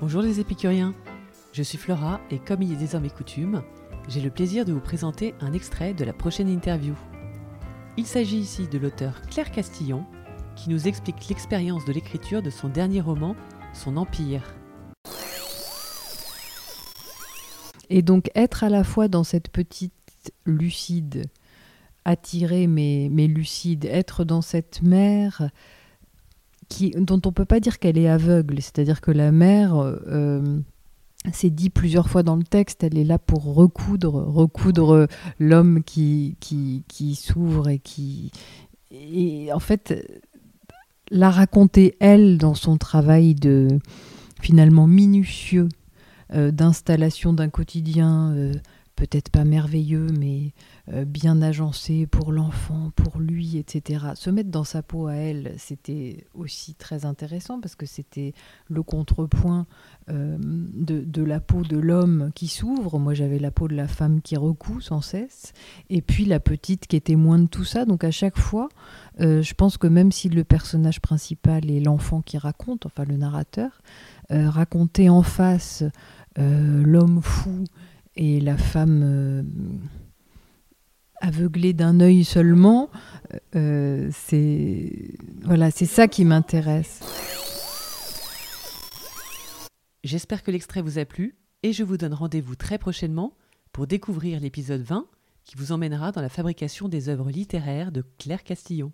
Bonjour les épicuriens, je suis Flora et comme il est désormais coutume, j'ai le plaisir de vous présenter un extrait de la prochaine interview. Il s'agit ici de l'auteur Claire Castillon qui nous explique l'expérience de l'écriture de son dernier roman, Son Empire. Et donc être à la fois dans cette petite lucide, attirée mais, mais lucide, être dans cette mer dont on peut pas dire qu'elle est aveugle, c'est-à-dire que la mer, euh, c'est dit plusieurs fois dans le texte, elle est là pour recoudre, recoudre l'homme qui, qui, qui s'ouvre et qui... Et en fait, la raconter, elle, dans son travail de finalement minutieux euh, d'installation d'un quotidien euh, peut-être pas merveilleux, mais euh, bien agencé pour l'enfant, pour lui, etc. Se mettre dans sa peau à elle, c'était aussi très intéressant parce que c'était le contrepoint de, de, la peau de l'homme qui s'ouvre. Moi, j'avais la peau de la femme qui recoue sans cesse, et puis la petite qui est témoin de tout ça. Donc à chaque fois, je pense que même si le personnage principal est l'enfant qui raconte, enfin le narrateur, raconter en face euh, l'homme fou et la femme euh, aveuglée d'un œil seulement, euh, c'est voilà, c'est ça qui m'intéresse. J'espère que l'extrait vous a plu et je vous donne rendez-vous très prochainement pour découvrir l'épisode 20 qui vous emmènera dans la fabrication des œuvres littéraires de Claire Castillon.